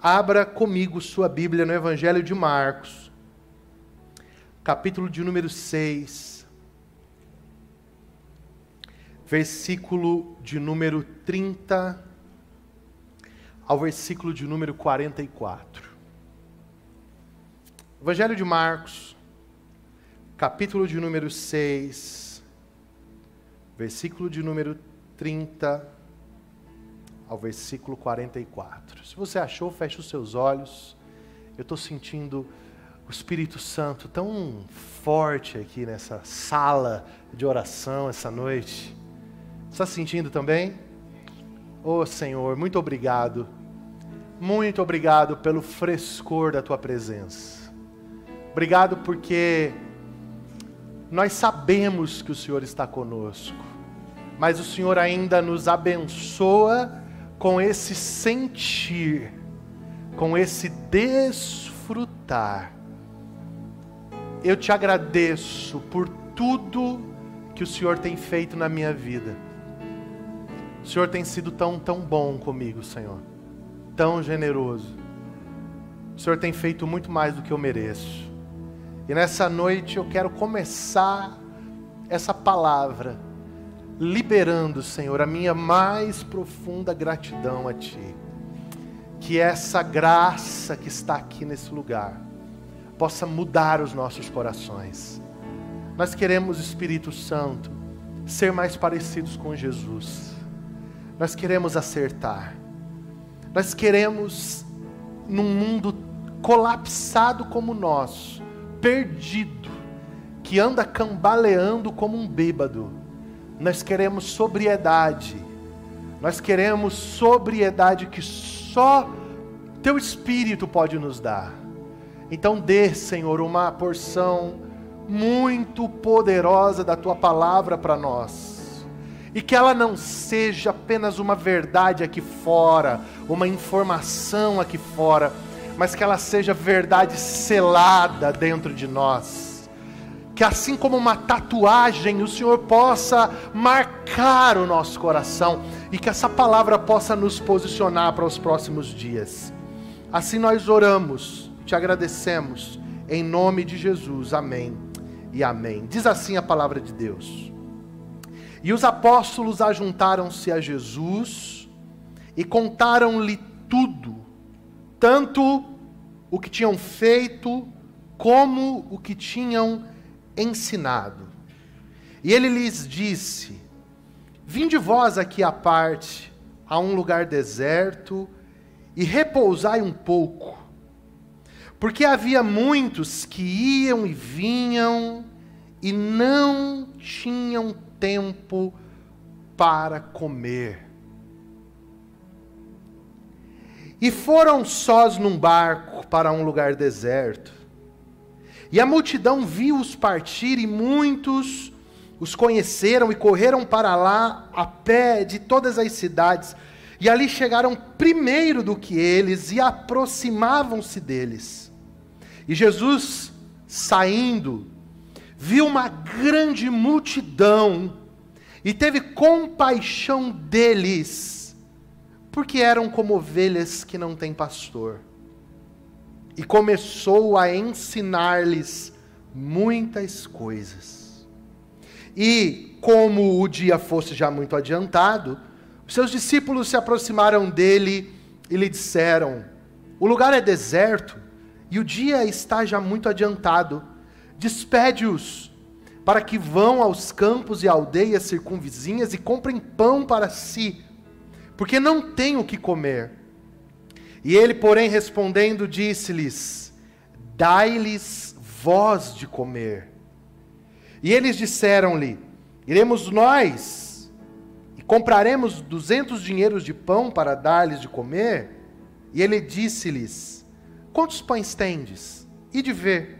Abra comigo sua Bíblia no Evangelho de Marcos, capítulo de número 6, versículo de número 30 ao versículo de número 44. Evangelho de Marcos, capítulo de número 6, versículo de número 30 ao versículo 44. Se você achou, feche os seus olhos. Eu estou sentindo o Espírito Santo tão forte aqui nessa sala de oração essa noite. Está sentindo também? Oh Senhor, muito obrigado. Muito obrigado pelo frescor da tua presença. Obrigado porque nós sabemos que o Senhor está conosco, mas o Senhor ainda nos abençoa com esse sentir, com esse desfrutar. Eu te agradeço por tudo que o Senhor tem feito na minha vida. O Senhor tem sido tão, tão bom comigo, Senhor. Tão generoso. O Senhor tem feito muito mais do que eu mereço. E nessa noite eu quero começar essa palavra liberando, Senhor, a minha mais profunda gratidão a Ti. Que essa graça que está aqui nesse lugar possa mudar os nossos corações. Nós queremos, Espírito Santo, ser mais parecidos com Jesus. Nós queremos acertar. Nós queremos, num mundo colapsado como o nosso, perdido, que anda cambaleando como um bêbado, nós queremos sobriedade. Nós queremos sobriedade que só Teu Espírito pode nos dar. Então, dê, Senhor, uma porção muito poderosa da Tua palavra para nós. E que ela não seja apenas uma verdade aqui fora, uma informação aqui fora, mas que ela seja verdade selada dentro de nós que assim como uma tatuagem, o Senhor possa marcar o nosso coração e que essa palavra possa nos posicionar para os próximos dias. Assim nós oramos, te agradecemos, em nome de Jesus, amém e amém. Diz assim a palavra de Deus. E os apóstolos ajuntaram-se a Jesus e contaram-lhe tudo, tanto o que tinham feito, como o que tinham ensinado. E ele lhes disse: Vinde vós aqui à parte, a um lugar deserto, e repousai um pouco. Porque havia muitos que iam e vinham e não tinham tempo para comer. E foram sós num barco para um lugar deserto. E a multidão viu-os partir, e muitos os conheceram e correram para lá a pé de todas as cidades. E ali chegaram primeiro do que eles e aproximavam-se deles. E Jesus, saindo, viu uma grande multidão e teve compaixão deles, porque eram como ovelhas que não têm pastor e começou a ensinar-lhes muitas coisas. E, como o dia fosse já muito adiantado, os seus discípulos se aproximaram dele e lhe disseram: O lugar é deserto e o dia está já muito adiantado. Despede-os para que vão aos campos e aldeias circunvizinhas e comprem pão para si, porque não têm o que comer. E ele, porém, respondendo, disse-lhes: Dai-lhes voz de comer. E eles disseram-lhe: Iremos nós e compraremos duzentos dinheiros de pão para dar-lhes de comer? E ele disse-lhes: Quantos pães tendes? E de ver.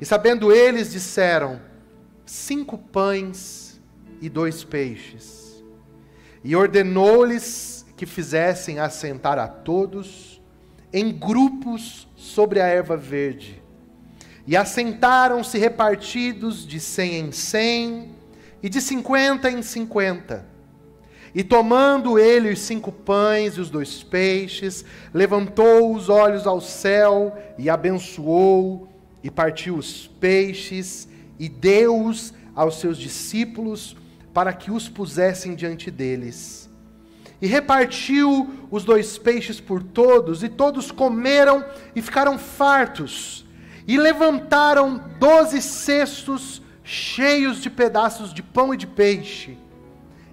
E sabendo eles, disseram: Cinco pães e dois peixes. E ordenou-lhes que fizessem assentar a todos em grupos sobre a erva verde. E assentaram-se repartidos de cem em cem e de cinquenta em cinquenta. E tomando ele os cinco pães e os dois peixes, levantou os olhos ao céu e abençoou, e partiu os peixes e deu-os aos seus discípulos para que os pusessem diante deles. E repartiu os dois peixes por todos, e todos comeram e ficaram fartos. E levantaram doze cestos cheios de pedaços de pão e de peixe.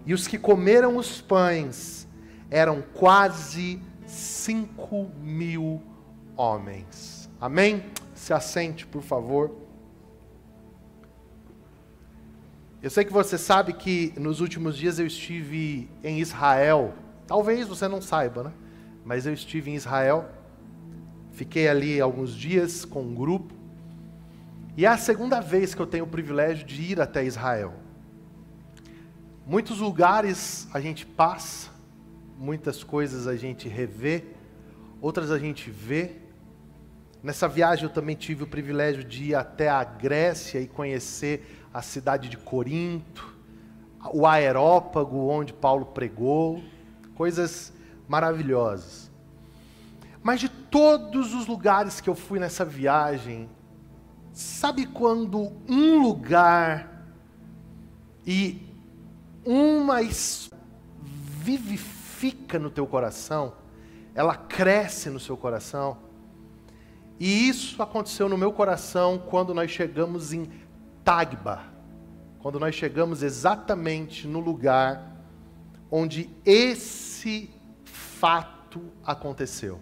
E os que comeram os pães eram quase cinco mil homens. Amém? Se assente, por favor. Eu sei que você sabe que nos últimos dias eu estive em Israel. Talvez você não saiba, né? Mas eu estive em Israel. Fiquei ali alguns dias com um grupo. E é a segunda vez que eu tenho o privilégio de ir até Israel. Muitos lugares a gente passa, muitas coisas a gente revê, outras a gente vê. Nessa viagem eu também tive o privilégio de ir até a Grécia e conhecer a cidade de Corinto, o aerópago onde Paulo pregou, coisas maravilhosas. Mas de todos os lugares que eu fui nessa viagem, sabe quando um lugar e uma vivifica no teu coração, ela cresce no seu coração. E isso aconteceu no meu coração quando nós chegamos em Tagba, quando nós chegamos exatamente no lugar onde esse fato aconteceu.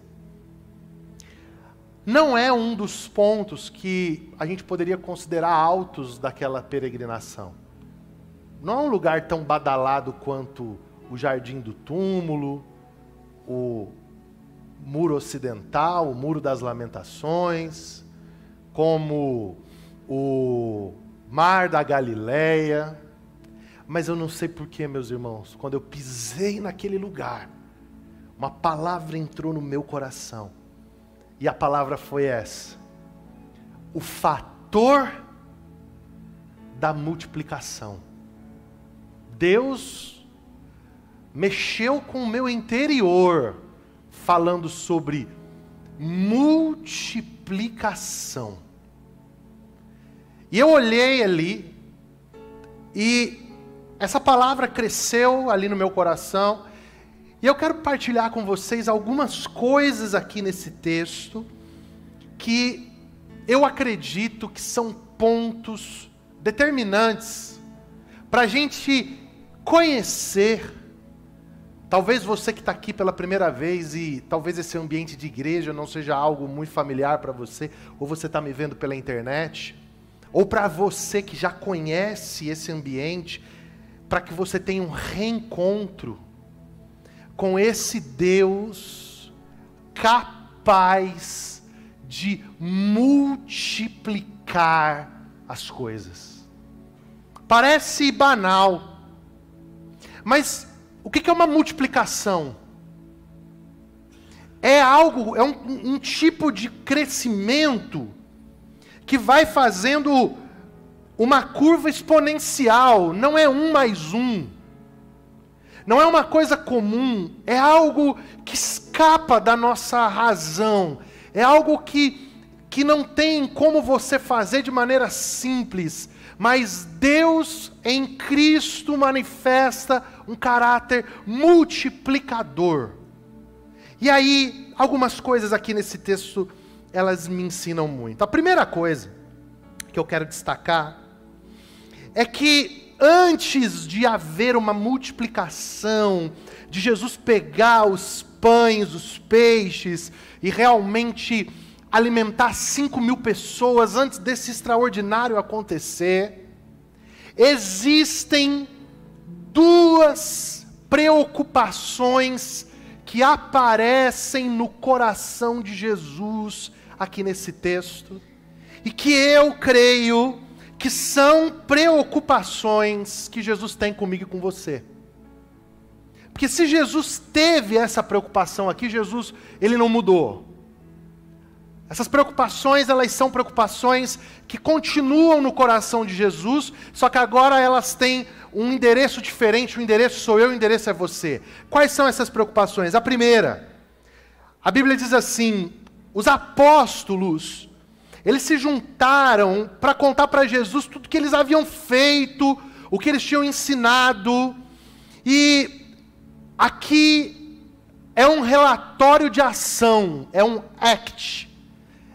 Não é um dos pontos que a gente poderia considerar altos daquela peregrinação. Não é um lugar tão badalado quanto o Jardim do Túmulo, o Muro Ocidental, o Muro das Lamentações, como o Mar da Galileia. Mas eu não sei porquê, meus irmãos, quando eu pisei naquele lugar, uma palavra entrou no meu coração. E a palavra foi essa: o fator da multiplicação. Deus mexeu com o meu interior, falando sobre multiplicação. E eu olhei ali, e essa palavra cresceu ali no meu coração, e eu quero partilhar com vocês algumas coisas aqui nesse texto, que eu acredito que são pontos determinantes para a gente conhecer. Talvez você que está aqui pela primeira vez e talvez esse ambiente de igreja não seja algo muito familiar para você, ou você está me vendo pela internet, ou para você que já conhece esse ambiente, para que você tenha um reencontro com esse Deus capaz de multiplicar as coisas. Parece banal, mas o que é uma multiplicação? É algo, é um, um tipo de crescimento que vai fazendo uma curva exponencial, não é um mais um. Não é uma coisa comum, é algo que escapa da nossa razão, é algo que, que não tem como você fazer de maneira simples, mas Deus em Cristo manifesta um caráter multiplicador. E aí, algumas coisas aqui nesse texto, elas me ensinam muito. A primeira coisa que eu quero destacar é que antes de haver uma multiplicação, de Jesus pegar os pães, os peixes e realmente alimentar cinco mil pessoas antes desse extraordinário acontecer, existem duas preocupações que aparecem no coração de Jesus aqui nesse texto, e que eu creio que são preocupações que Jesus tem comigo e com você. Porque se Jesus teve essa preocupação aqui, Jesus, ele não mudou. Essas preocupações, elas são preocupações que continuam no coração de Jesus, só que agora elas têm um endereço diferente, o endereço sou eu, o endereço é você. Quais são essas preocupações? A primeira, a Bíblia diz assim: os apóstolos, eles se juntaram para contar para Jesus tudo que eles haviam feito, o que eles tinham ensinado, e aqui é um relatório de ação, é um act.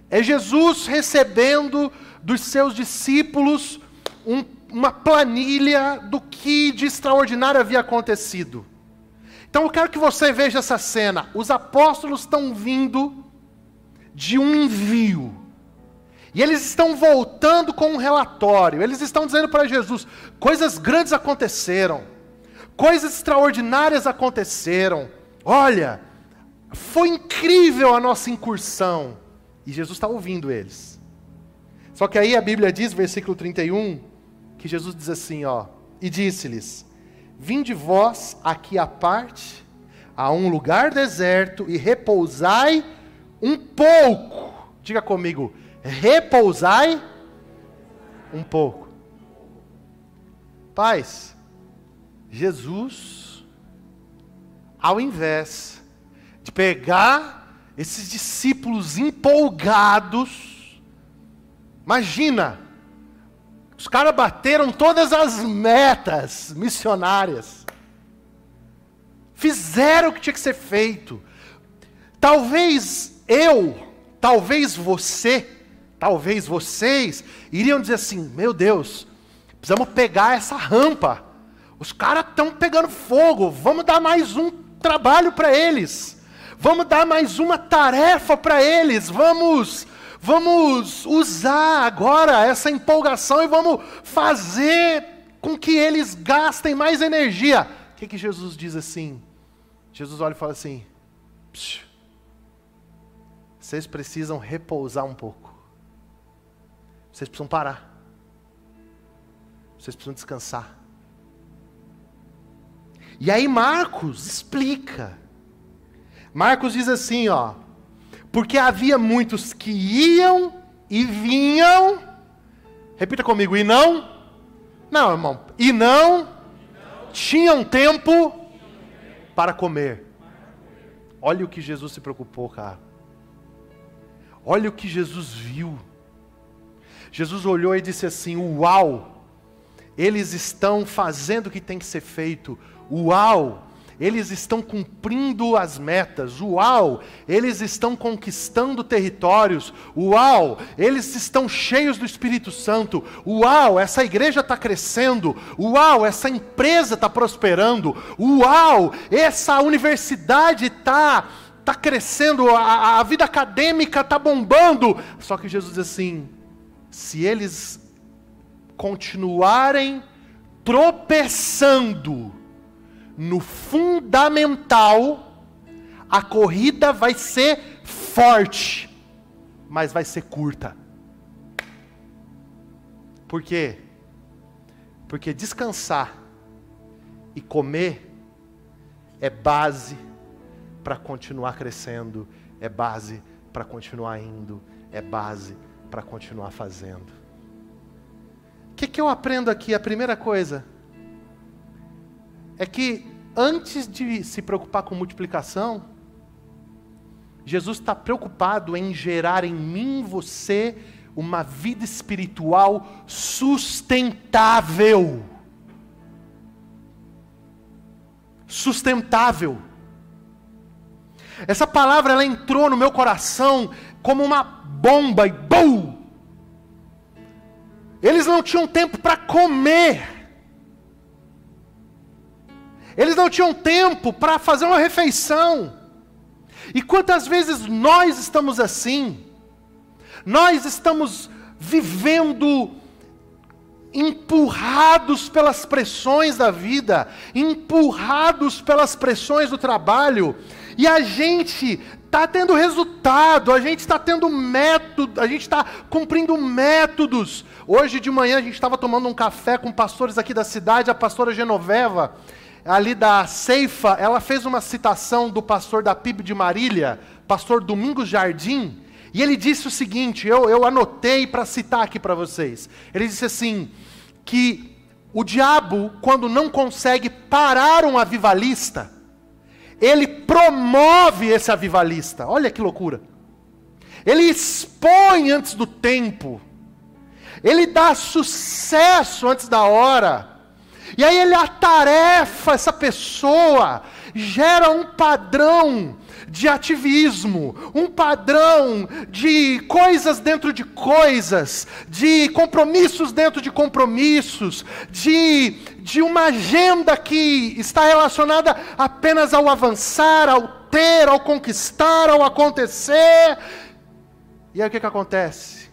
É Jesus recebendo dos seus discípulos um, uma planilha do que de extraordinário havia acontecido. Então eu quero que você veja essa cena. Os apóstolos estão vindo de um envio. E eles estão voltando com um relatório. Eles estão dizendo para Jesus: coisas grandes aconteceram, coisas extraordinárias aconteceram. Olha, foi incrível a nossa incursão. E Jesus está ouvindo eles. Só que aí a Bíblia diz, versículo 31, que Jesus diz assim, ó, e disse-lhes: Vinde vós aqui à parte, a um lugar deserto, e repousai um pouco. Diga comigo, repousai um pouco. Paz, Jesus, ao invés de pegar esses discípulos empolgados, imagina, os caras bateram todas as metas missionárias, fizeram o que tinha que ser feito. Talvez eu, talvez você, talvez vocês iriam dizer assim: meu Deus, precisamos pegar essa rampa. Os caras estão pegando fogo, vamos dar mais um trabalho para eles. Vamos dar mais uma tarefa para eles. Vamos vamos usar agora essa empolgação e vamos fazer com que eles gastem mais energia. O que, que Jesus diz assim? Jesus olha e fala assim: vocês precisam repousar um pouco. Vocês precisam parar. Vocês precisam descansar. E aí Marcos explica Marcos diz assim, ó: Porque havia muitos que iam e vinham. Repita comigo, e não? Não, irmão. E não, tinham tempo para comer. Olha o que Jesus se preocupou, cara. Olha o que Jesus viu. Jesus olhou e disse assim: Uau! Eles estão fazendo o que tem que ser feito. Uau! eles estão cumprindo as metas, uau, eles estão conquistando territórios, uau, eles estão cheios do Espírito Santo, uau, essa igreja está crescendo, uau, essa empresa está prosperando, uau, essa universidade está tá crescendo, a, a vida acadêmica está bombando. Só que Jesus diz assim: se eles continuarem tropeçando, no fundamental, a corrida vai ser forte, mas vai ser curta. Por quê? Porque descansar e comer é base para continuar crescendo, é base para continuar indo, é base para continuar fazendo. O que, que eu aprendo aqui? A primeira coisa é que antes de se preocupar com multiplicação, Jesus está preocupado em gerar em mim você uma vida espiritual sustentável. Sustentável. Essa palavra ela entrou no meu coração como uma bomba e bum! Eles não tinham tempo para comer. Eles não tinham tempo para fazer uma refeição. E quantas vezes nós estamos assim? Nós estamos vivendo empurrados pelas pressões da vida, empurrados pelas pressões do trabalho, e a gente está tendo resultado, a gente está tendo método, a gente está cumprindo métodos. Hoje de manhã a gente estava tomando um café com pastores aqui da cidade, a pastora Genoveva, ali da Ceifa, ela fez uma citação do pastor da PIB de Marília, pastor Domingos Jardim, E ele disse o seguinte: eu, eu anotei para citar aqui para vocês. Ele disse assim: que o diabo, quando não consegue parar um avivalista, ele promove esse avivalista. Olha que loucura. Ele expõe antes do tempo. Ele dá sucesso antes da hora. E aí ele atarefa essa pessoa, gera um padrão de ativismo, um padrão de coisas dentro de coisas, de compromissos dentro de compromissos, de, de uma agenda que está relacionada apenas ao avançar, ao ter, ao conquistar, ao acontecer. E aí o que, que acontece?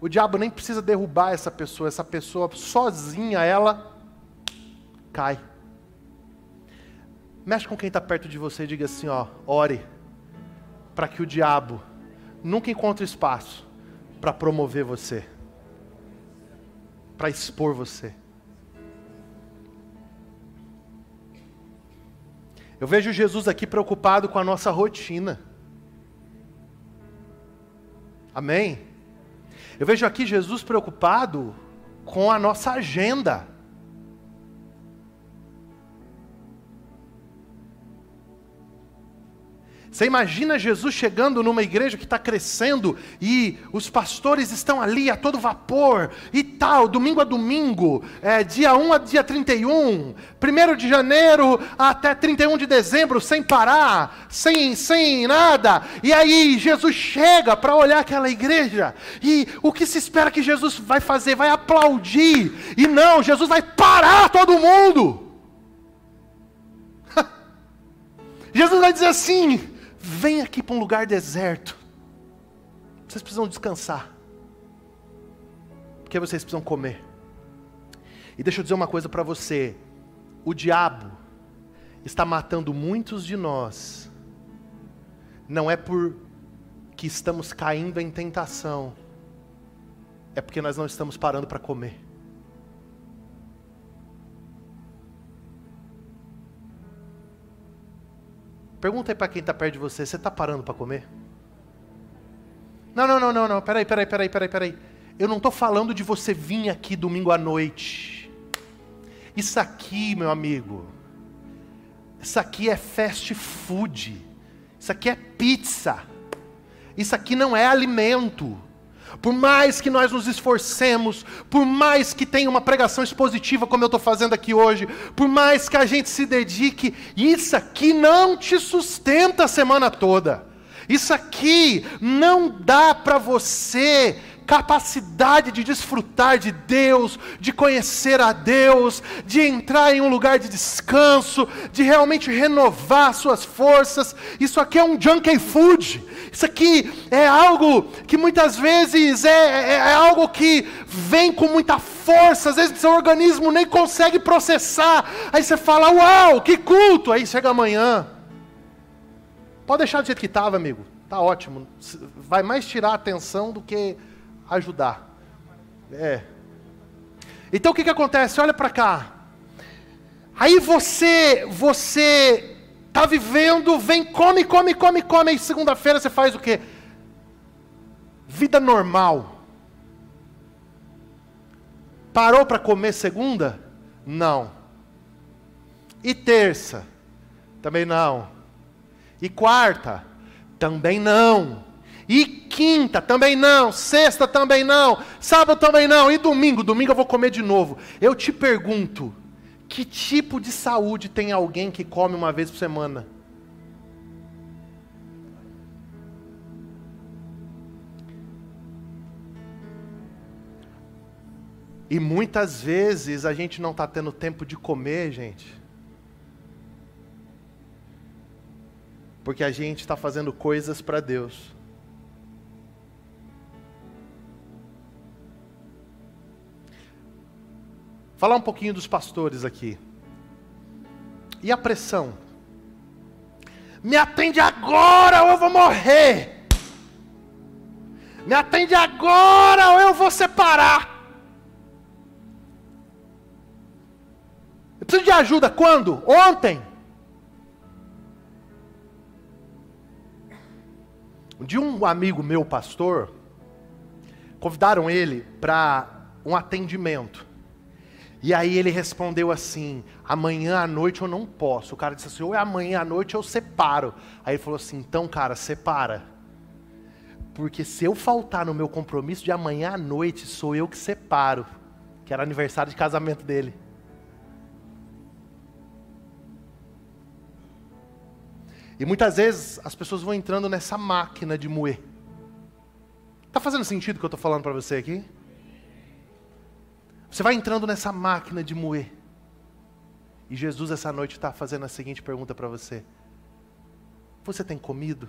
O diabo nem precisa derrubar essa pessoa, essa pessoa sozinha, ela cai. Mexe com quem está perto de você e diga assim: ó, ore, para que o diabo nunca encontre espaço para promover você, para expor você. Eu vejo Jesus aqui preocupado com a nossa rotina. Amém? Eu vejo aqui Jesus preocupado com a nossa agenda. Você imagina Jesus chegando numa igreja que está crescendo e os pastores estão ali a todo vapor e tal, domingo a domingo, é, dia 1 a dia 31, 1 de janeiro até 31 de dezembro, sem parar, sem, sem nada. E aí Jesus chega para olhar aquela igreja e o que se espera que Jesus vai fazer? Vai aplaudir. E não, Jesus vai parar todo mundo. Jesus vai dizer assim: Vem aqui para um lugar deserto. Vocês precisam descansar. Porque vocês precisam comer. E deixa eu dizer uma coisa para você: o diabo está matando muitos de nós, não é por que estamos caindo em tentação, é porque nós não estamos parando para comer. Pergunta aí para quem está perto de você: você está parando para comer? Não, não, não, não, não. Peraí, peraí, peraí, peraí, peraí. Eu não estou falando de você vir aqui domingo à noite. Isso aqui, meu amigo, isso aqui é fast food. Isso aqui é pizza. Isso aqui não é alimento. Por mais que nós nos esforcemos, por mais que tenha uma pregação expositiva como eu estou fazendo aqui hoje, por mais que a gente se dedique, isso aqui não te sustenta a semana toda. Isso aqui não dá para você capacidade de desfrutar de Deus, de conhecer a Deus, de entrar em um lugar de descanso, de realmente renovar suas forças. Isso aqui é um junkie food. Isso aqui é algo que muitas vezes é, é, é algo que vem com muita força, às vezes seu organismo nem consegue processar. Aí você fala: Uau, que culto! Aí chega amanhã. Pode deixar do jeito que estava, amigo. Tá ótimo. Vai mais tirar a atenção do que ajudar. É. Então o que, que acontece? Olha para cá. Aí você, você tá vivendo, vem, come, come, come, come, e segunda-feira você faz o quê? Vida normal. Parou para comer segunda? Não. E terça? Também não. E quarta? Também não. E quinta também não, sexta também não, sábado também não, e domingo, domingo eu vou comer de novo. Eu te pergunto, que tipo de saúde tem alguém que come uma vez por semana? E muitas vezes a gente não está tendo tempo de comer, gente. Porque a gente está fazendo coisas para Deus. Falar um pouquinho dos pastores aqui. E a pressão? Me atende agora ou eu vou morrer. Me atende agora ou eu vou separar. Eu preciso de ajuda quando? Ontem. Dia um amigo meu, pastor, convidaram ele para um atendimento. E aí ele respondeu assim: amanhã à noite eu não posso. O cara disse assim: ou é amanhã à noite eu separo. Aí ele falou assim: então, cara, separa. Porque se eu faltar no meu compromisso de amanhã à noite, sou eu que separo. Que era aniversário de casamento dele. E muitas vezes as pessoas vão entrando nessa máquina de moer. Está fazendo sentido o que eu estou falando para você aqui? Você vai entrando nessa máquina de moer. E Jesus essa noite está fazendo a seguinte pergunta para você: Você tem comido?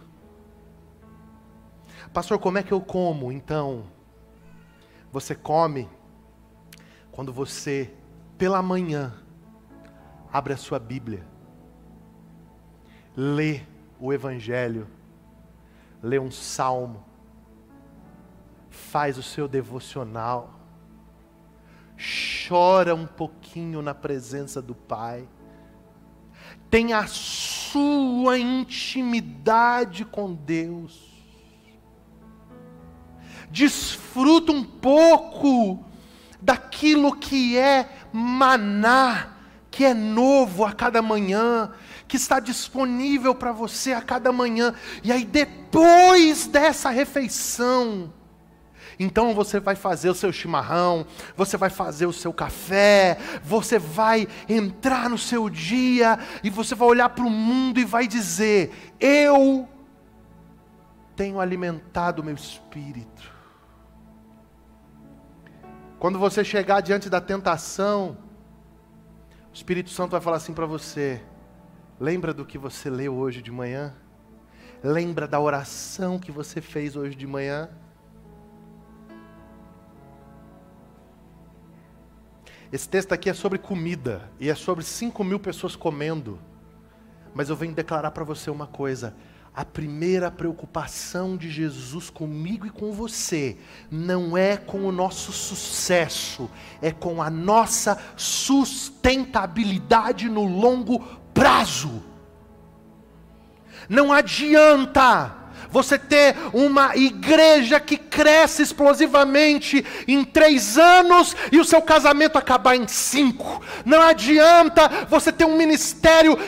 Pastor, como é que eu como? Então, você come quando você, pela manhã, abre a sua Bíblia lê o Evangelho, lê um salmo, faz o seu devocional, chora um pouquinho na presença do Pai, tem a sua intimidade com Deus, desfruta um pouco daquilo que é maná, que é novo a cada manhã, que está disponível para você a cada manhã. E aí, depois dessa refeição, então você vai fazer o seu chimarrão, você vai fazer o seu café, você vai entrar no seu dia e você vai olhar para o mundo e vai dizer: Eu tenho alimentado o meu espírito. Quando você chegar diante da tentação, o Espírito Santo vai falar assim para você: Lembra do que você leu hoje de manhã? Lembra da oração que você fez hoje de manhã? Esse texto aqui é sobre comida e é sobre 5 mil pessoas comendo. Mas eu venho declarar para você uma coisa: a primeira preocupação de Jesus comigo e com você não é com o nosso sucesso, é com a nossa sustentabilidade no longo prazo. Não adianta você ter uma igreja que cresce explosivamente em três anos e o seu casamento acabar em cinco. Não adianta você ter um ministério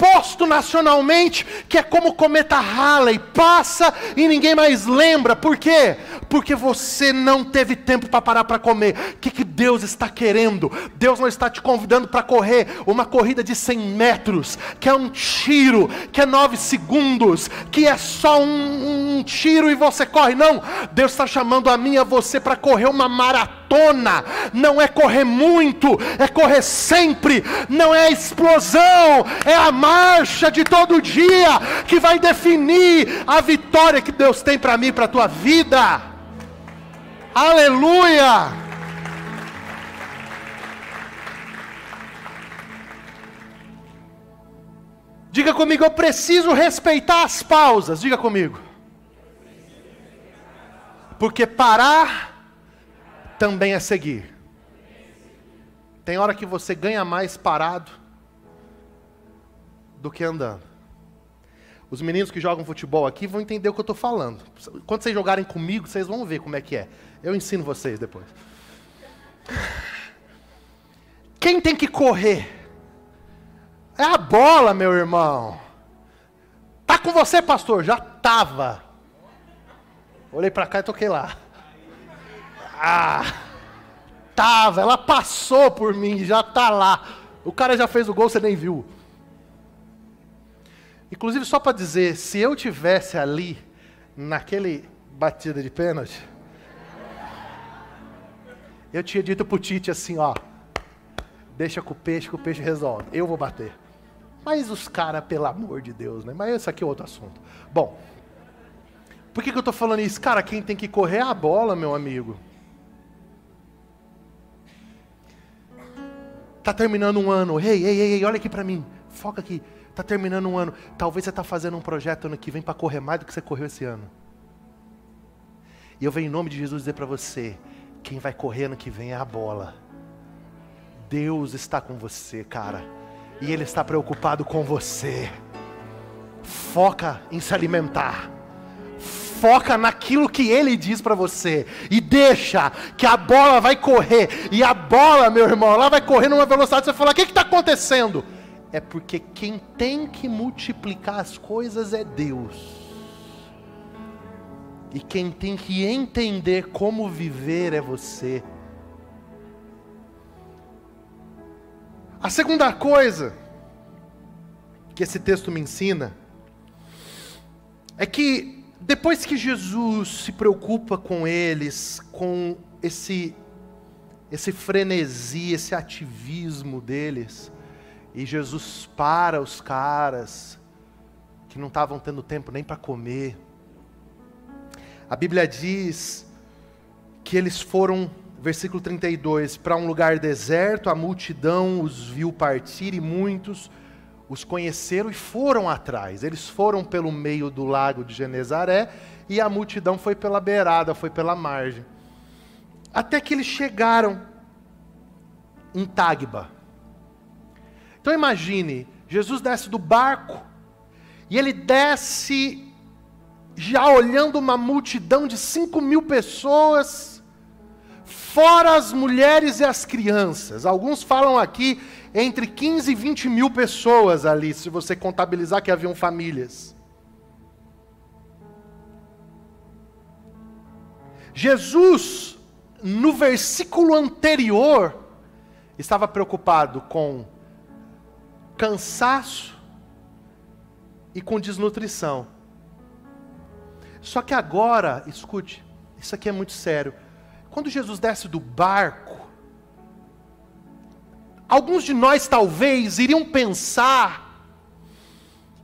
exposto nacionalmente que é como o cometa Halley, passa e ninguém mais lembra. Por quê? porque você não teve tempo para parar para comer. O que, que Deus está querendo? Deus não está te convidando para correr uma corrida de 100 metros, que é um tiro, que é 9 segundos, que é só um, um tiro e você corre. Não, Deus está chamando a mim e a você para correr uma maratona. Não é correr muito, é correr sempre. Não é explosão, é a marcha de todo dia que vai definir a vitória que Deus tem para mim e para a tua vida. Aleluia! Diga comigo, eu preciso respeitar as pausas. Diga comigo. Porque parar também é seguir. Tem hora que você ganha mais parado do que andando. Os meninos que jogam futebol aqui vão entender o que eu estou falando. Quando vocês jogarem comigo, vocês vão ver como é que é. Eu ensino vocês depois. Quem tem que correr? É a bola, meu irmão. Tá com você, pastor? Já tava. Olhei para cá e toquei lá. Ah, tava. Ela passou por mim, já tá lá. O cara já fez o gol, você nem viu. Inclusive, só para dizer, se eu tivesse ali naquele batida de pênalti, eu tinha dito pro Tite assim, ó. Deixa com o peixe, que o peixe resolve. Eu vou bater. Mas os caras, pelo amor de Deus, né? Mas esse aqui é outro assunto. Bom, por que, que eu estou falando isso? Cara, quem tem que correr é a bola, meu amigo. Tá terminando um ano. Ei, ei, ei, olha aqui para mim. Foca aqui. Tá terminando um ano. Talvez você tá fazendo um projeto ano que vem para correr mais do que você correu esse ano. E eu venho em nome de Jesus dizer para você, quem vai correr ano que vem é a bola. Deus está com você, cara. E Ele está preocupado com você. Foca em se alimentar. foca naquilo que ele diz para você e deixa que a bola vai correr e a bola, meu irmão, ela vai correr numa velocidade você fala: "O que está acontecendo?" É porque quem tem que multiplicar as coisas é Deus. E quem tem que entender como viver é você. A segunda coisa que esse texto me ensina é que depois que Jesus se preocupa com eles, com esse esse frenesi, esse ativismo deles, e Jesus para os caras que não estavam tendo tempo nem para comer. A Bíblia diz que eles foram, versículo 32, para um lugar deserto, a multidão os viu partir e muitos os conheceram e foram atrás. Eles foram pelo meio do lago de Genezaré e a multidão foi pela beirada, foi pela margem. Até que eles chegaram em Tagba. Então imagine, Jesus desce do barco e ele desce já olhando uma multidão de 5 mil pessoas, fora as mulheres e as crianças. Alguns falam aqui entre 15 e 20 mil pessoas ali, se você contabilizar que haviam famílias. Jesus, no versículo anterior, estava preocupado com cansaço e com desnutrição. Só que agora, escute, isso aqui é muito sério. Quando Jesus desce do barco, alguns de nós talvez iriam pensar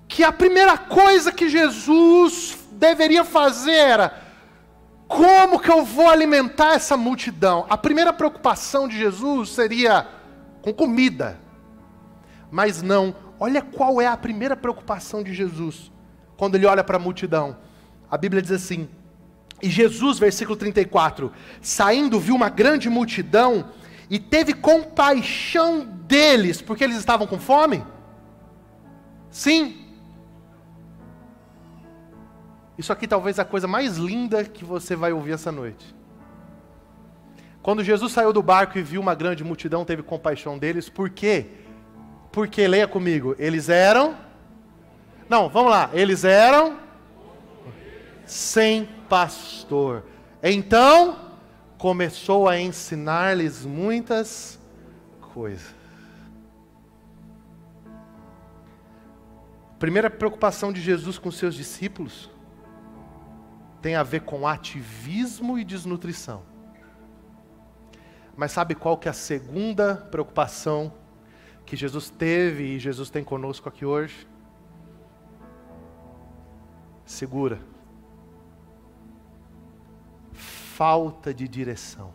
que a primeira coisa que Jesus deveria fazer era: como que eu vou alimentar essa multidão? A primeira preocupação de Jesus seria com comida. Mas não, olha qual é a primeira preocupação de Jesus quando ele olha para a multidão. A Bíblia diz assim: E Jesus, versículo 34, saindo, viu uma grande multidão e teve compaixão deles, porque eles estavam com fome? Sim. Isso aqui talvez é a coisa mais linda que você vai ouvir essa noite. Quando Jesus saiu do barco e viu uma grande multidão, teve compaixão deles, por quê? Leia comigo, eles eram. Não, vamos lá. Eles eram sem pastor. Então, começou a ensinar-lhes muitas coisas. Primeira preocupação de Jesus com seus discípulos tem a ver com ativismo e desnutrição. Mas sabe qual que é a segunda preocupação que Jesus teve e Jesus tem conosco aqui hoje? Segura falta de direção.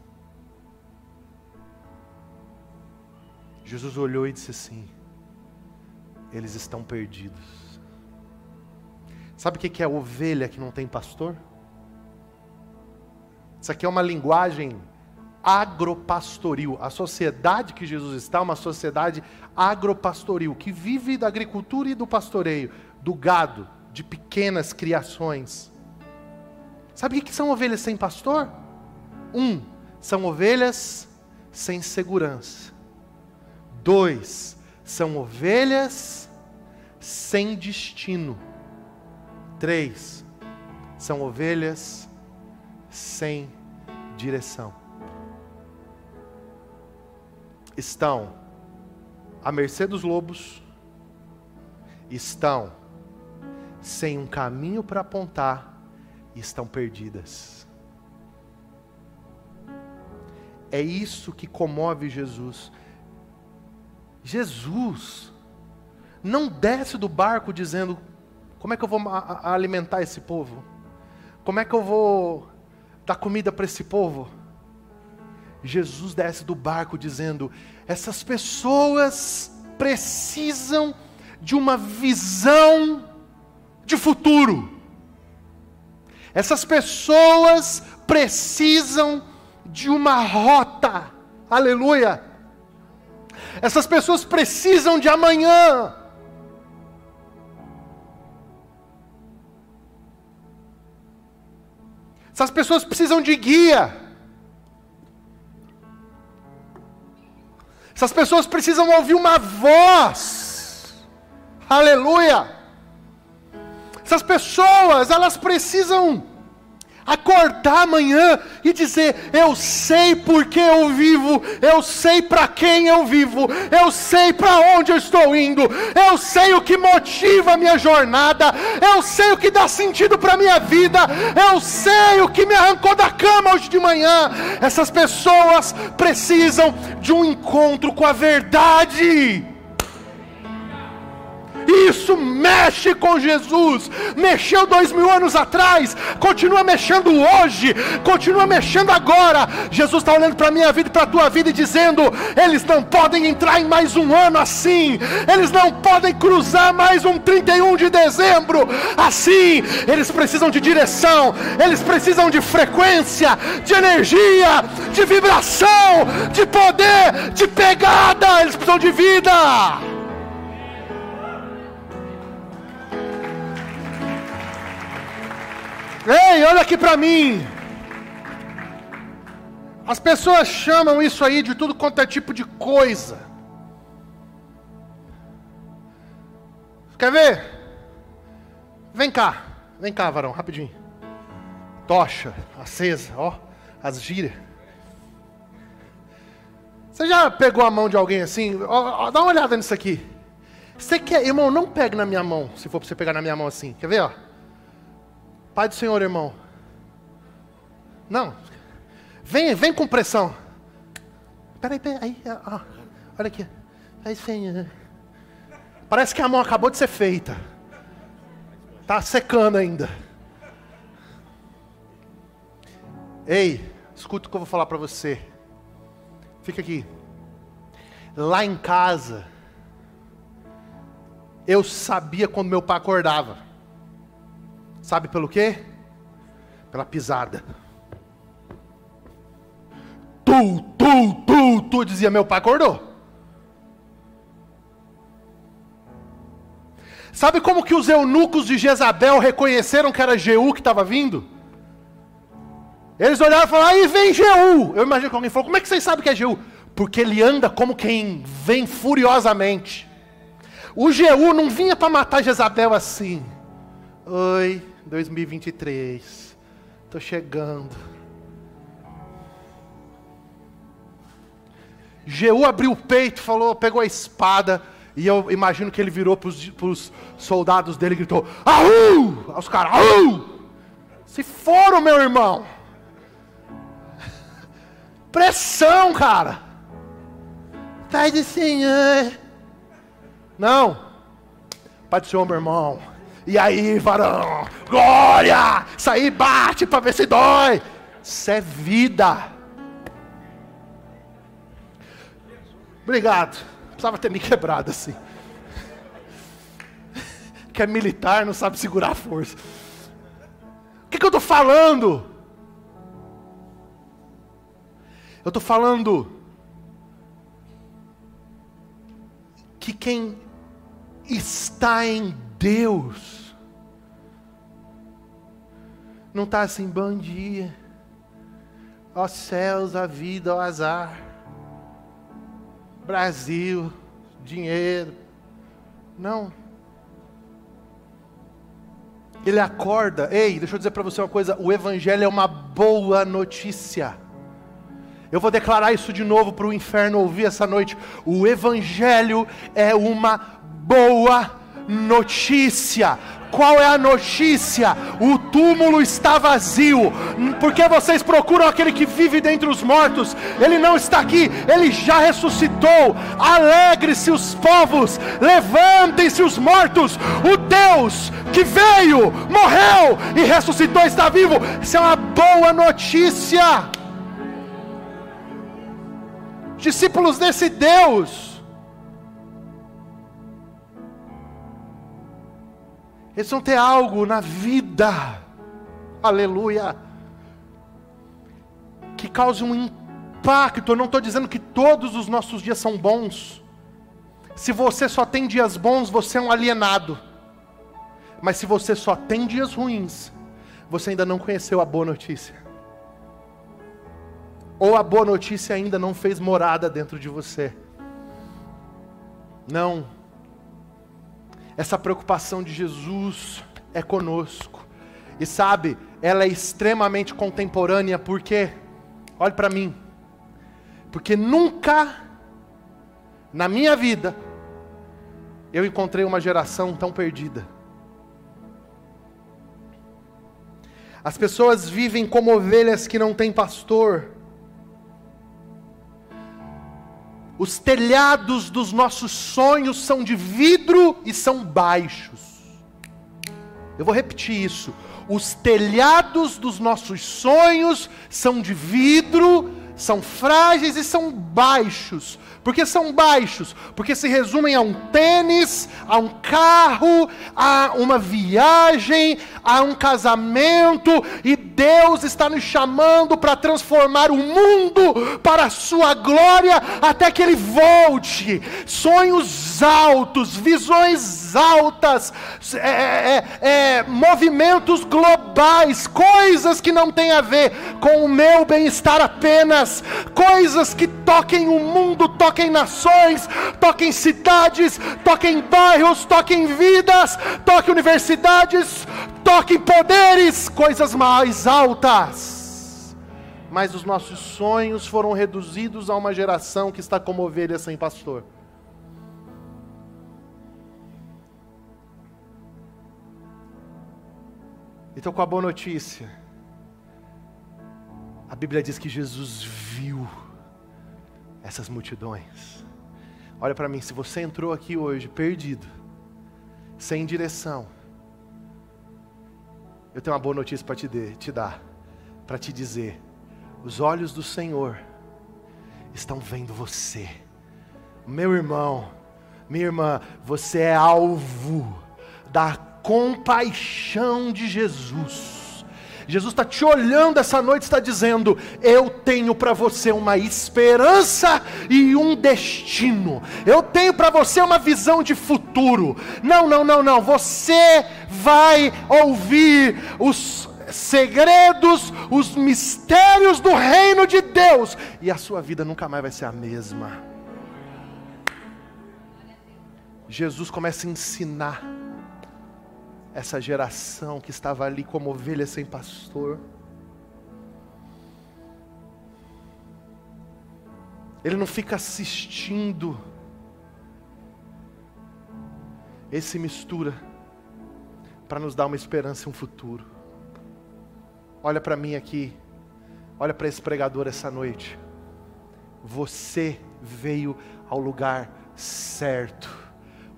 Jesus olhou e disse assim: eles estão perdidos. Sabe o que é ovelha que não tem pastor? Isso aqui é uma linguagem agropastoril. A sociedade que Jesus está é uma sociedade agropastoril, que vive da agricultura e do pastoreio, do gado, de pequenas criações. Sabe o que são ovelhas sem pastor? Um, são ovelhas sem segurança. Dois, são ovelhas sem destino. Três, são ovelhas sem direção. Estão à mercê dos lobos, estão sem um caminho para apontar e estão perdidas. É isso que comove Jesus. Jesus não desce do barco dizendo: como é que eu vou alimentar esse povo? Como é que eu vou dar comida para esse povo? Jesus desce do barco dizendo: essas pessoas precisam de uma visão de futuro. Essas pessoas precisam de uma rota. Aleluia. Essas pessoas precisam de amanhã. Essas pessoas precisam de guia. Essas pessoas precisam ouvir uma voz. Aleluia. Essas pessoas, elas precisam acordar amanhã e dizer: Eu sei por que eu vivo, eu sei para quem eu vivo, eu sei para onde eu estou indo, eu sei o que motiva a minha jornada, eu sei o que dá sentido para a minha vida, eu sei o que me arrancou da cama hoje de manhã. Essas pessoas precisam de um encontro com a verdade. Isso mexe com Jesus. Mexeu dois mil anos atrás, continua mexendo hoje, continua mexendo agora. Jesus está olhando para a minha vida e para a tua vida e dizendo: eles não podem entrar em mais um ano assim, eles não podem cruzar mais um 31 de dezembro assim. Eles precisam de direção, eles precisam de frequência, de energia, de vibração, de poder, de pegada, eles precisam de vida. Ei, olha aqui para mim. As pessoas chamam isso aí de tudo quanto é tipo de coisa. Quer ver? Vem cá, vem cá, varão, rapidinho. Tocha, acesa, ó, as gírias. Você já pegou a mão de alguém assim? Ó, ó, dá uma olhada nisso aqui. Você quer, irmão, não pegue na minha mão, se for para você pegar na minha mão assim. Quer ver, ó? Pai do Senhor, irmão. Não. Vem, vem com pressão. Peraí, peraí. Ó, olha aqui. Aí, Senhor. Parece que a mão acabou de ser feita. Tá secando ainda. Ei, escuta o que eu vou falar para você. Fica aqui. Lá em casa, eu sabia quando meu pai acordava. Sabe pelo quê? Pela pisada. Tu, tu, tu, tu, dizia meu pai, acordou. Sabe como que os eunucos de Jezabel reconheceram que era Jeú que estava vindo? Eles olharam e falaram, aí vem Jeú. Eu imagino que alguém falou, como é que vocês sabem que é Jeú? Porque ele anda como quem vem furiosamente. O Jeú não vinha para matar Jezabel assim. Oi, 2023. Estou chegando. Jeú abriu o peito, falou, pegou a espada, e eu imagino que ele virou para os soldados dele e gritou: Aú! Aos caras, Aú! Se foram, meu irmão. Pressão, cara. Pai do Senhor. Não. Pai do Senhor, meu irmão. E aí, varão, glória! Isso aí bate para ver se dói. Isso é vida. Obrigado. Precisava ter me quebrado assim. Que é militar, não sabe segurar a força. O que, que eu estou falando? Eu estou falando que quem está em Deus. Não está assim, bom dia. Ó céus, a vida, ó azar. Brasil, dinheiro. Não. Ele acorda. Ei, deixa eu dizer para você uma coisa: o Evangelho é uma boa notícia. Eu vou declarar isso de novo para o inferno ouvir essa noite. O Evangelho é uma boa notícia. Qual é a notícia? O túmulo está vazio. Porque vocês procuram aquele que vive dentre os mortos? Ele não está aqui, ele já ressuscitou. Alegre-se os povos, levantem-se os mortos. O Deus que veio, morreu e ressuscitou está vivo. Isso é uma boa notícia. Discípulos desse Deus Eles vão ter algo na vida, aleluia, que cause um impacto. Eu não estou dizendo que todos os nossos dias são bons. Se você só tem dias bons, você é um alienado. Mas se você só tem dias ruins, você ainda não conheceu a boa notícia. Ou a boa notícia ainda não fez morada dentro de você. Não. Essa preocupação de Jesus é conosco. E sabe, ela é extremamente contemporânea, porque, olhe para mim, porque nunca na minha vida eu encontrei uma geração tão perdida. As pessoas vivem como ovelhas que não têm pastor. Os telhados dos nossos sonhos são de vidro e são baixos. Eu vou repetir isso. Os telhados dos nossos sonhos são de vidro, são frágeis e são baixos. Por que são baixos? Porque se resumem a um tênis, a um carro, a uma viagem, a um casamento, e Deus está nos chamando para transformar o mundo para a sua glória até que ele volte. Sonhos altos, visões altas, é, é, é, é movimentos globais, coisas que não têm a ver com o meu bem-estar apenas, coisas que toquem o mundo, toquem toque em nações, toque em cidades, toque em bairros, toque em vidas, toque em universidades, toque em poderes, coisas mais altas. Mas os nossos sonhos foram reduzidos a uma geração que está como ovelha sem pastor. Então, com a boa notícia, a Bíblia diz que Jesus viu essas multidões. Olha para mim, se você entrou aqui hoje perdido, sem direção, eu tenho uma boa notícia para te, te dar, para te dizer: os olhos do Senhor estão vendo você, meu irmão, minha irmã, você é alvo da compaixão de Jesus. Jesus está te olhando essa noite, está dizendo: Eu tenho para você uma esperança e um destino. Eu tenho para você uma visão de futuro. Não, não, não, não. Você vai ouvir os segredos, os mistérios do reino de Deus, e a sua vida nunca mais vai ser a mesma. Jesus começa a ensinar essa geração que estava ali como ovelha sem pastor. Ele não fica assistindo. Ele se mistura para nos dar uma esperança e um futuro. Olha para mim aqui. Olha para esse pregador essa noite. Você veio ao lugar certo.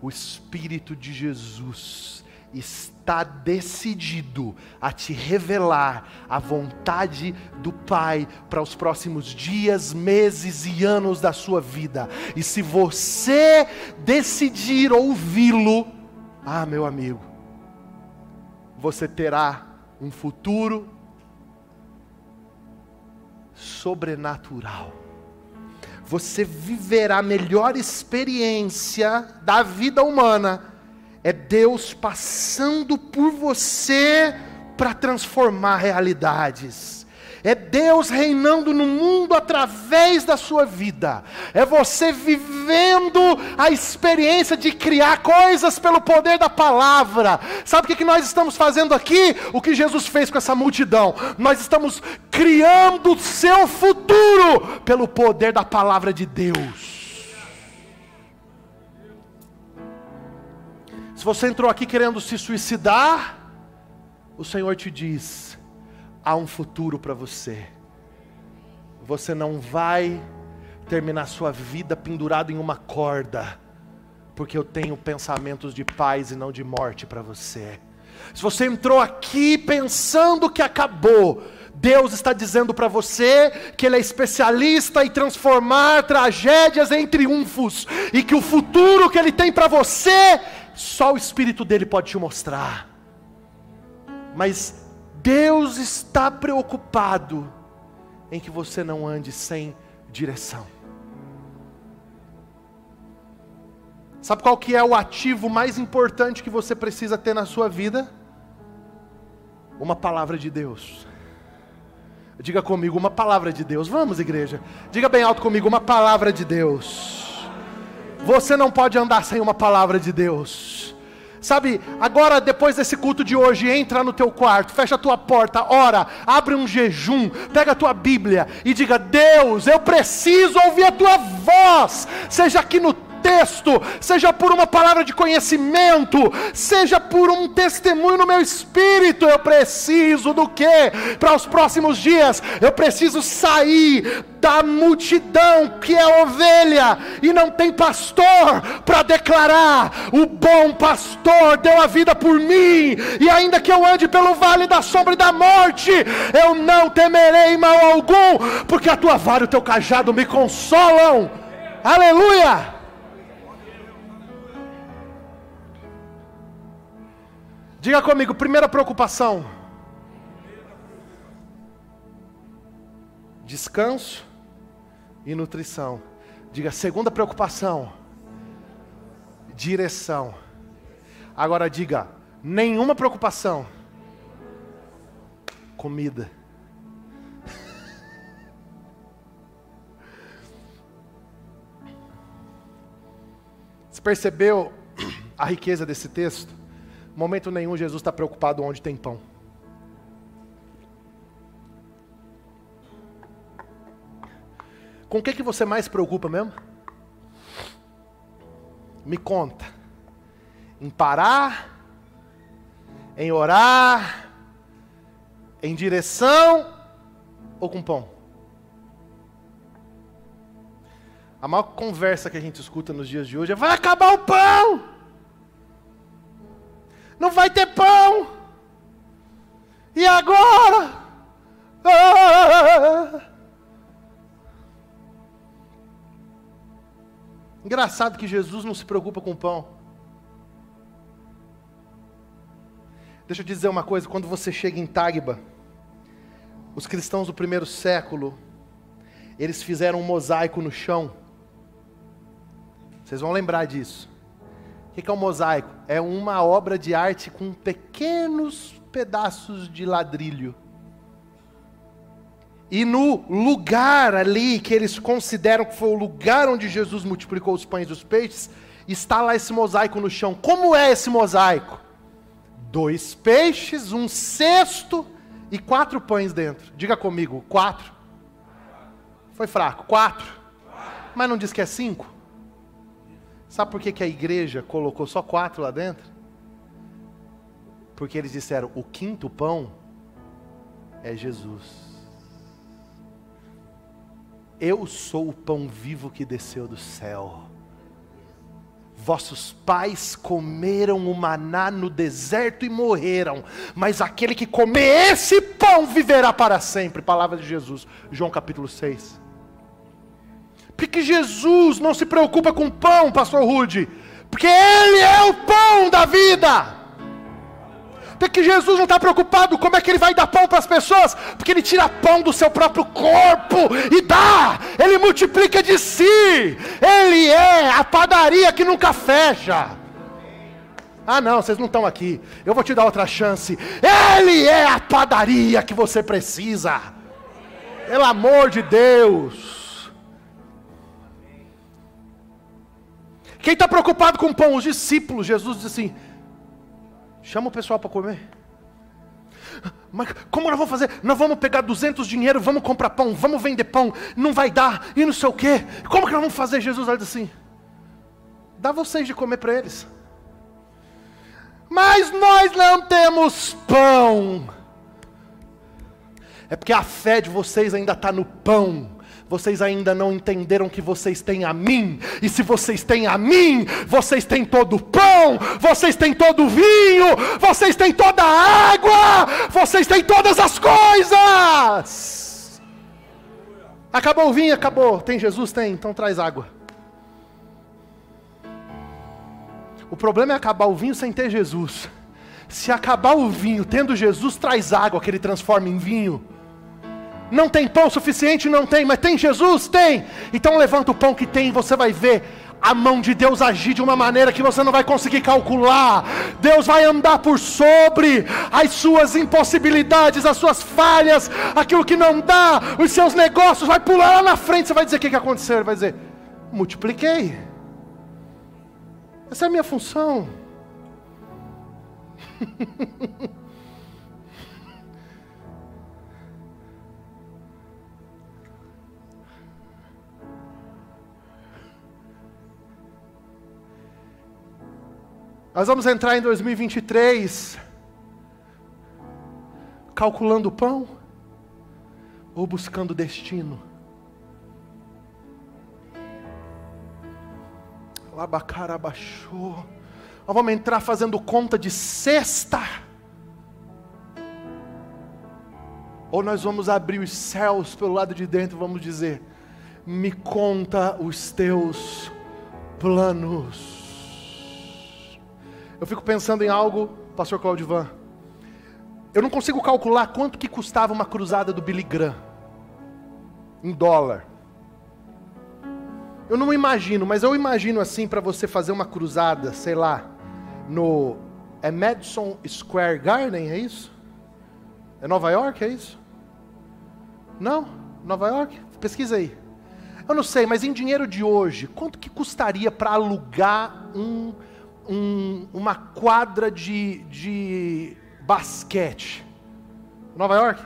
O Espírito de Jesus está decidido a te revelar a vontade do Pai para os próximos dias, meses e anos da sua vida. E se você decidir ouvi-lo, ah, meu amigo, você terá um futuro sobrenatural. Você viverá a melhor experiência da vida humana é Deus passando por você para transformar realidades. É Deus reinando no mundo através da sua vida. É você vivendo a experiência de criar coisas pelo poder da palavra. Sabe o que, que nós estamos fazendo aqui? O que Jesus fez com essa multidão. Nós estamos criando o seu futuro pelo poder da palavra de Deus. Se você entrou aqui querendo se suicidar, o Senhor te diz: há um futuro para você. Você não vai terminar sua vida pendurado em uma corda, porque eu tenho pensamentos de paz e não de morte para você. Se você entrou aqui pensando que acabou, Deus está dizendo para você que Ele é especialista em transformar tragédias em triunfos, e que o futuro que Ele tem para você só o Espírito dele pode te mostrar. Mas Deus está preocupado em que você não ande sem direção. Sabe qual que é o ativo mais importante que você precisa ter na sua vida? Uma palavra de Deus. Diga comigo, uma palavra de Deus. Vamos, igreja. Diga bem alto comigo, uma palavra de Deus. Você não pode andar sem uma palavra de Deus. Sabe, agora depois desse culto de hoje, entra no teu quarto, fecha a tua porta, ora, abre um jejum, pega a tua Bíblia e diga: Deus, eu preciso ouvir a tua voz, seja aqui no texto, seja por uma palavra de conhecimento, seja por um testemunho no meu espírito, eu preciso do que? Para os próximos dias, eu preciso sair da multidão que é ovelha e não tem pastor para declarar: o bom pastor deu a vida por mim, e ainda que eu ande pelo vale da sombra e da morte, eu não temerei mal algum, porque a tua vara e o teu cajado me consolam. Aleluia! Diga comigo, primeira preocupação: descanso e nutrição. Diga, segunda preocupação: direção. Agora diga, nenhuma preocupação. Comida. Você percebeu a riqueza desse texto? Momento nenhum Jesus está preocupado onde tem pão. Com o que, que você mais se preocupa mesmo? Me conta. Em parar, em orar, em direção ou com pão? A maior conversa que a gente escuta nos dias de hoje é: vai acabar o pão! Não vai ter pão. E agora? Ah! Engraçado que Jesus não se preocupa com pão. Deixa eu dizer uma coisa: quando você chega em Tagba, os cristãos do primeiro século, eles fizeram um mosaico no chão. Vocês vão lembrar disso. O que é um mosaico? É uma obra de arte com pequenos pedaços de ladrilho. E no lugar ali que eles consideram que foi o lugar onde Jesus multiplicou os pães e os peixes, está lá esse mosaico no chão. Como é esse mosaico? Dois peixes, um cesto e quatro pães dentro. Diga comigo, quatro. Foi fraco, quatro. Mas não diz que é cinco? Sabe por que, que a igreja colocou só quatro lá dentro? Porque eles disseram: o quinto pão é Jesus. Eu sou o pão vivo que desceu do céu. Vossos pais comeram o maná no deserto e morreram, mas aquele que comer esse pão viverá para sempre. Palavra de Jesus, João capítulo 6. Por que Jesus não se preocupa com pão, pastor Rude? Porque Ele é o pão da vida. Por que Jesus não está preocupado como é que Ele vai dar pão para as pessoas? Porque Ele tira pão do seu próprio corpo e dá. Ele multiplica de si. Ele é a padaria que nunca fecha. Ah, não, vocês não estão aqui. Eu vou te dar outra chance. Ele é a padaria que você precisa. Pelo amor de Deus. Quem está preocupado com pão? Os discípulos. Jesus disse assim: chama o pessoal para comer. Mas como nós vamos fazer? Nós vamos pegar 200 dinheiro, vamos comprar pão, vamos vender pão, não vai dar, e não sei o quê. Como que nós vamos fazer? Jesus disse assim: dá vocês de comer para eles. Mas nós não temos pão. É porque a fé de vocês ainda está no pão vocês ainda não entenderam que vocês têm a mim, e se vocês têm a mim, vocês têm todo o pão, vocês têm todo o vinho, vocês têm toda a água, vocês têm todas as coisas. Acabou o vinho, acabou. Tem Jesus? Tem, então traz água. O problema é acabar o vinho sem ter Jesus. Se acabar o vinho tendo Jesus, traz água que ele transforma em vinho. Não tem pão suficiente? Não tem, mas tem Jesus? Tem. Então levanta o pão que tem e você vai ver a mão de Deus agir de uma maneira que você não vai conseguir calcular. Deus vai andar por sobre as suas impossibilidades, as suas falhas, aquilo que não dá, os seus negócios, vai pular lá na frente. Você vai dizer: O que, que aconteceu? Ele vai dizer: Multipliquei. Essa é a minha função. Nós vamos entrar em 2023 calculando o pão ou buscando destino? Labacara baixou. Nós vamos entrar fazendo conta de sexta. Ou nós vamos abrir os céus pelo lado de dentro e vamos dizer: Me conta os teus planos. Eu fico pensando em algo, pastor Claudio Van. Eu não consigo calcular quanto que custava uma cruzada do Billy Graham em dólar. Eu não imagino, mas eu imagino assim para você fazer uma cruzada, sei lá, no é Madison Square Garden, é isso? É Nova York, é isso? Não? Nova York? Pesquisa aí. Eu não sei, mas em dinheiro de hoje, quanto que custaria para alugar um um, uma quadra de, de basquete. Nova York?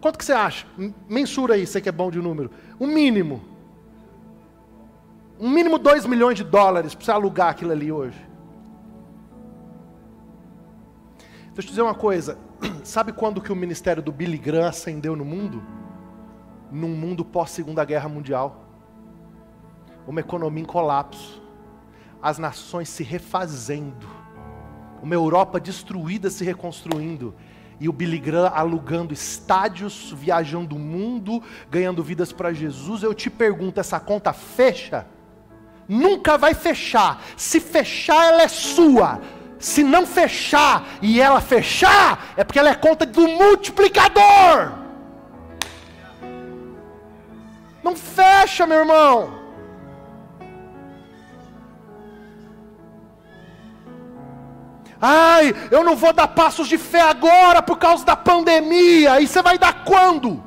Quanto que você acha? Mensura aí, você que é bom de número. O mínimo. Um mínimo 2 milhões de dólares para você alugar aquilo ali hoje. Deixa eu te dizer uma coisa. Sabe quando que o ministério do Billy Graham ascendeu no mundo? Num mundo pós-segunda guerra mundial. Uma economia em colapso as nações se refazendo, uma Europa destruída se reconstruindo, e o Billy Graham alugando estádios, viajando o mundo, ganhando vidas para Jesus. Eu te pergunto: essa conta fecha? Nunca vai fechar. Se fechar, ela é sua. Se não fechar e ela fechar, é porque ela é conta do multiplicador. Não fecha, meu irmão. Ai, eu não vou dar passos de fé agora por causa da pandemia. E você vai dar quando?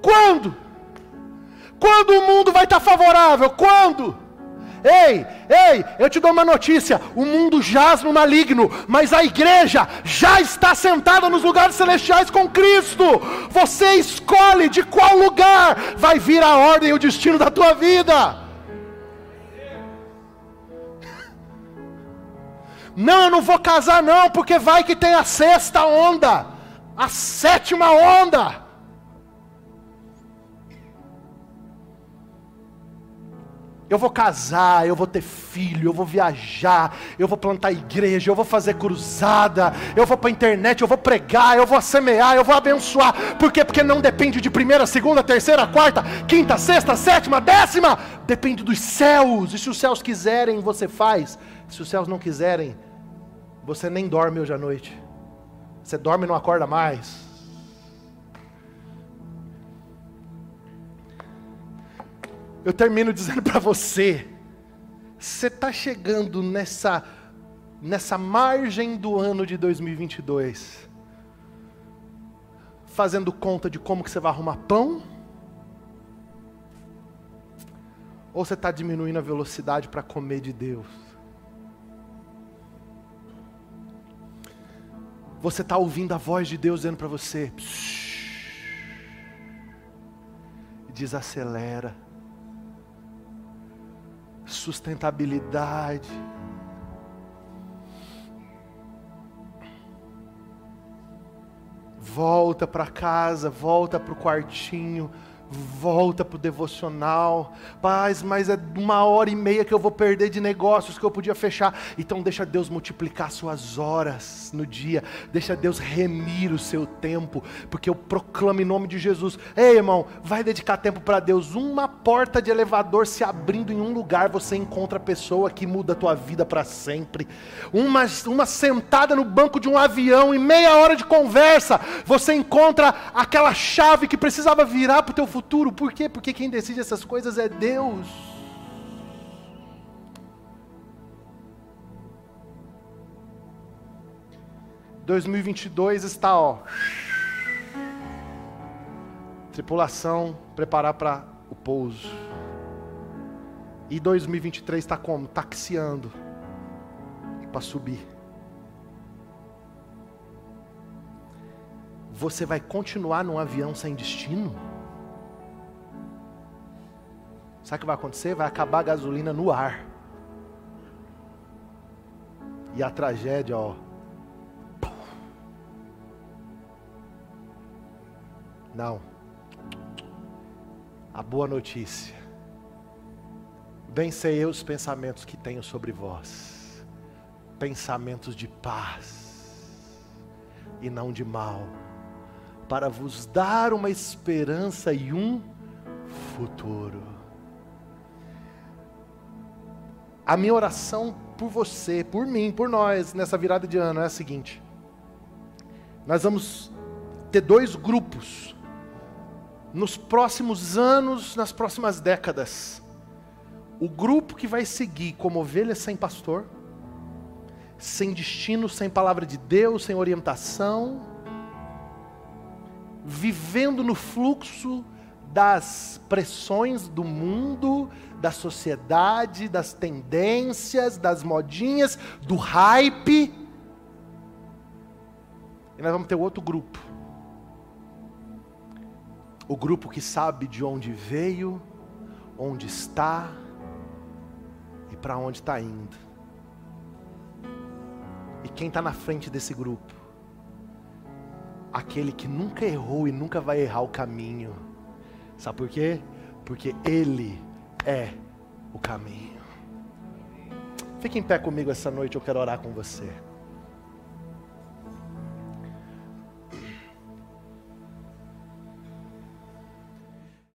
Quando? Quando o mundo vai estar favorável? Quando? Ei, ei, eu te dou uma notícia: o mundo jaz no maligno, mas a igreja já está sentada nos lugares celestiais com Cristo. Você escolhe de qual lugar vai vir a ordem e o destino da tua vida. Não, eu não vou casar não, porque vai que tem a sexta onda, a sétima onda. Eu vou casar, eu vou ter filho, eu vou viajar, eu vou plantar igreja, eu vou fazer cruzada, eu vou para a internet, eu vou pregar, eu vou semear, eu vou abençoar. Por quê? Porque não depende de primeira, segunda, terceira, quarta, quinta, sexta, sétima, décima. Depende dos céus. E se os céus quiserem, você faz. Se os céus não quiserem, você nem dorme hoje à noite. Você dorme e não acorda mais. Eu termino dizendo para você: você está chegando nessa, nessa margem do ano de 2022, fazendo conta de como que você vai arrumar pão? Ou você está diminuindo a velocidade para comer de Deus? Você está ouvindo a voz de Deus dizendo para você: desacelera, sustentabilidade. Volta para casa, volta para o quartinho Volta para o devocional. Paz, mas é uma hora e meia que eu vou perder de negócios que eu podia fechar. Então deixa Deus multiplicar suas horas no dia. Deixa Deus remir o seu tempo. Porque eu proclamo em nome de Jesus. Ei, irmão, vai dedicar tempo para Deus. Uma porta de elevador se abrindo em um lugar, você encontra a pessoa que muda a tua vida para sempre. Uma, uma sentada no banco de um avião, em meia hora de conversa, você encontra aquela chave que precisava virar para o teu futuro. Por quê? Porque quem decide essas coisas é Deus. ...2022 está, ó... Tripulação, preparar para o pouso. E 2023 está como? Taxiando para subir. Você vai continuar num avião sem destino? Sabe o que vai acontecer? Vai acabar a gasolina no ar. E a tragédia, ó. Não. A boa notícia. Bem sei eu os pensamentos que tenho sobre vós. Pensamentos de paz e não de mal, para vos dar uma esperança e um futuro. A minha oração por você, por mim, por nós, nessa virada de ano é a seguinte: nós vamos ter dois grupos nos próximos anos, nas próximas décadas. O grupo que vai seguir como ovelha sem pastor, sem destino, sem palavra de Deus, sem orientação, vivendo no fluxo das pressões do mundo, da sociedade, das tendências, das modinhas, do hype. E nós vamos ter outro grupo. O grupo que sabe de onde veio, onde está, e para onde está indo. E quem está na frente desse grupo? Aquele que nunca errou e nunca vai errar o caminho. Sabe por quê? Porque Ele é o caminho. Fique em pé comigo essa noite, eu quero orar com você.